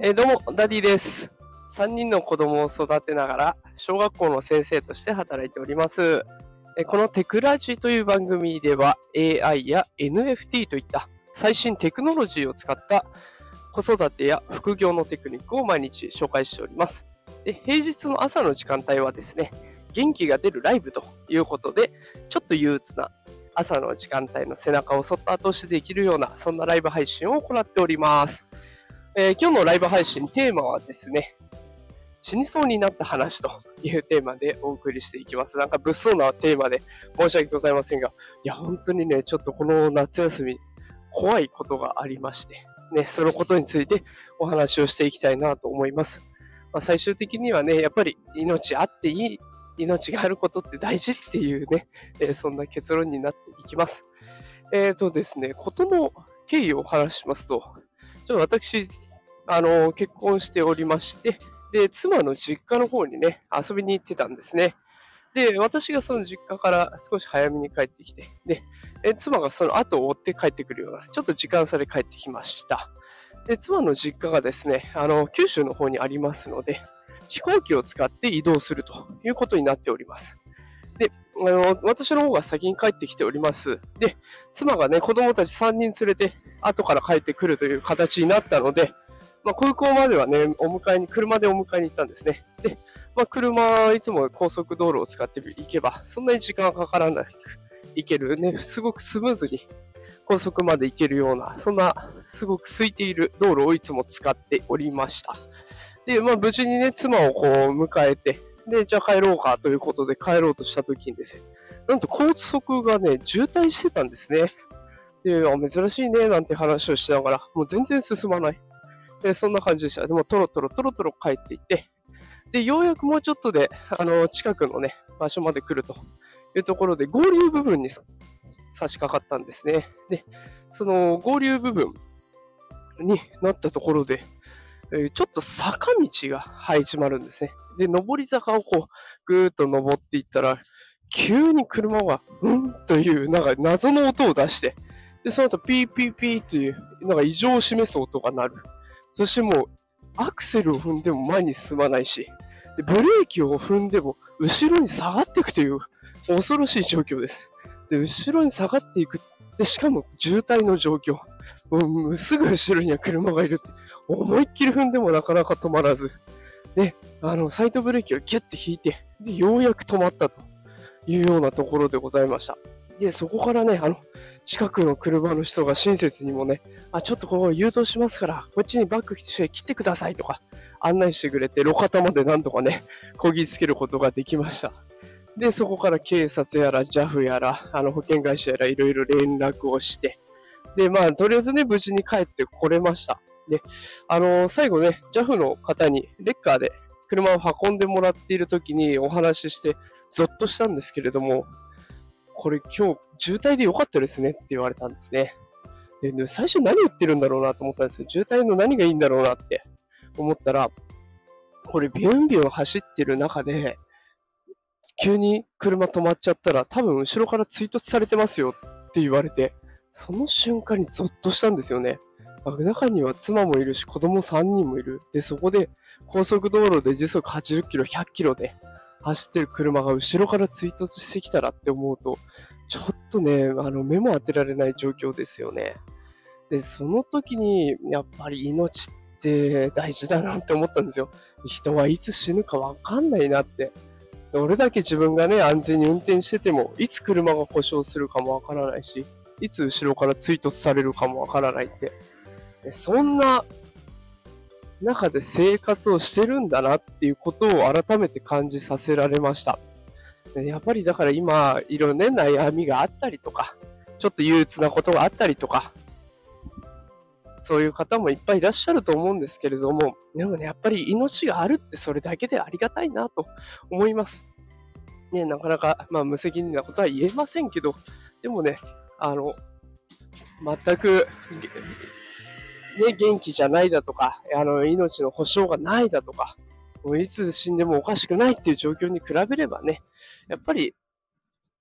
えー、どうも、ダディです。3人の子供を育てながら、小学校の先生として働いております。えー、このテクラジという番組では、AI や NFT といった最新テクノロジーを使った子育てや副業のテクニックを毎日紹介しております。で平日の朝の時間帯はですね、元気が出るライブということで、ちょっと憂鬱な朝の時間帯の背中をそっと後押しできるような、そんなライブ配信を行っております。えー、今日のライブ配信テーマはですね、死にそうになった話というテーマでお送りしていきます。なんか物騒なテーマで申し訳ございませんが、いや、本当にね、ちょっとこの夏休み、怖いことがありまして、ね、そのことについてお話をしていきたいなと思います。まあ、最終的にはね、やっぱり命あっていい、命があることって大事っていうね、えー、そんな結論になっていきます。えっ、ー、とですね、ことの経緯をお話ししますと、ちょっと私、あの、結婚しておりまして、で、妻の実家の方にね、遊びに行ってたんですね。で、私がその実家から少し早めに帰ってきて、で、え妻がその後を追って帰ってくるような、ちょっと時間差で帰ってきました。で、妻の実家がですね、あの、九州の方にありますので、飛行機を使って移動するということになっております。で、あの、私の方が先に帰ってきております。で、妻がね、子供たち3人連れて後から帰ってくるという形になったので、まあ、空港まではね、お迎えに、車でお迎えに行ったんですね。で、まあ、車、いつも高速道路を使っていけば、そんなに時間がかからなく行ける、ね、すごくスムーズに高速まで行けるような、そんなすごく空いている道路をいつも使っておりました。で、まあ、無事にね、妻をこう迎えて、で、じゃあ帰ろうかということで帰ろうとした時にですね、なんと高速がね、渋滞してたんですね。で、あ、珍しいね、なんて話をしながら、もう全然進まない。で、そんな感じでした。でも、トロトロトロトロ帰っていって、で、ようやくもうちょっとで、あの、近くのね、場所まで来るというところで、合流部分に差し掛かったんですね。で、その合流部分になったところで、え、ちょっと坂道が始まるんですね。で、上り坂をこう、ぐーっと登っていったら、急に車が、うんという、なんか謎の音を出して、で、その後ピーピーピーという、なんか異常を示す音が鳴る。そしてもう、アクセルを踏んでも前に進まないし、でブレーキを踏んでも後ろに下がっていくという恐ろしい状況です。で、後ろに下がっていく。で、しかも渋滞の状況。もうすぐ後ろには車がいる。思いっきり踏んでもなかなか止まらず。で、あの、サイドブレーキをギュッて引いて、で、ようやく止まったというようなところでございました。で、そこからね、あの、近くの車の人が親切にもね、あ、ちょっとここ誘導しますから、こっちにバックして切ってくださいとか案内してくれて、路肩までなんとかね、こぎつけることができました。で、そこから警察やら JAF やら、あの保険会社やらいろいろ連絡をして、で、まあ、とりあえずね、無事に帰ってこれました。で、あのー、最後ね、JAF の方にレッカーで車を運んでもらっている時にお話しして、ゾッとしたんですけれども、これ今日渋滞で良かったですねって言われたんですね。で、最初何言ってるんだろうなと思ったんですよ。渋滞の何がいいんだろうなって思ったら、これビュンビュン走ってる中で、急に車止まっちゃったら多分後ろから追突されてますよって言われて、その瞬間にゾッとしたんですよね。中には妻もいるし子供3人もいる。で、そこで高速道路で時速80キロ、100キロで走ってる車が後ろから追突してきたらって思うと、ちょっとね、あの、目も当てられない状況ですよね。で、その時に、やっぱり命って大事だなって思ったんですよ。人はいつ死ぬかわかんないなって。どれだけ自分がね、安全に運転してても、いつ車が故障するかもわからないし、いつ後ろから追突されるかもわからないって。そんな中で生活をしてるんだなっていうことを改めて感じさせられました。やっぱりだから今、いろんな悩みがあったりとか、ちょっと憂鬱なことがあったりとか、そういう方もいっぱいいらっしゃると思うんですけれども、でもね、やっぱり命があるってそれだけでありがたいなと思います。ね、なかなか、まあ、無責任なことは言えませんけど、でもね、あの、全くね、元気じゃないだとか、あの、命の保証がないだとか、もういつ死んでもおかしくないっていう状況に比べればね、やっぱり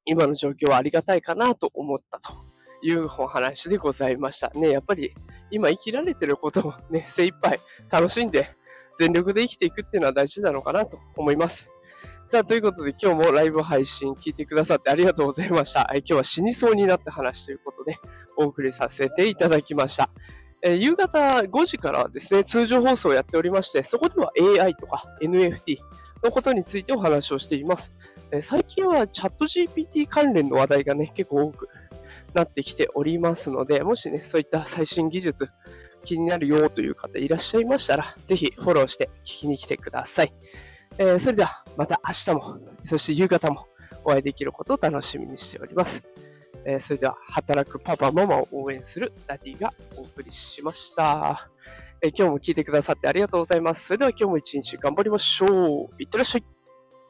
今の状況はありがたいかなと思ったというお話でございました。ね、やっぱり今生きられてることをね、精一杯楽しんで全力で生きていくっていうのは大事なのかなと思います。さあ、ということで今日もライブ配信聞いてくださってありがとうございました。今日は死にそうになった話ということでお送りさせていただきました。え夕方5時からですね、通常放送をやっておりまして、そこでは AI とか NFT のことについてお話をしています。え最近はチャット GPT 関連の話題がね、結構多くなってきておりますので、もしね、そういった最新技術気になるよという方いらっしゃいましたら、ぜひフォローして聞きに来てください。えー、それではまた明日も、そして夕方もお会いできることを楽しみにしております。えー、それでは、働くパパ、ママを応援するダディがお送りしました。えー、今日も聞いてくださってありがとうございます。それでは今日も一日頑張りましょう。いってらっしゃい。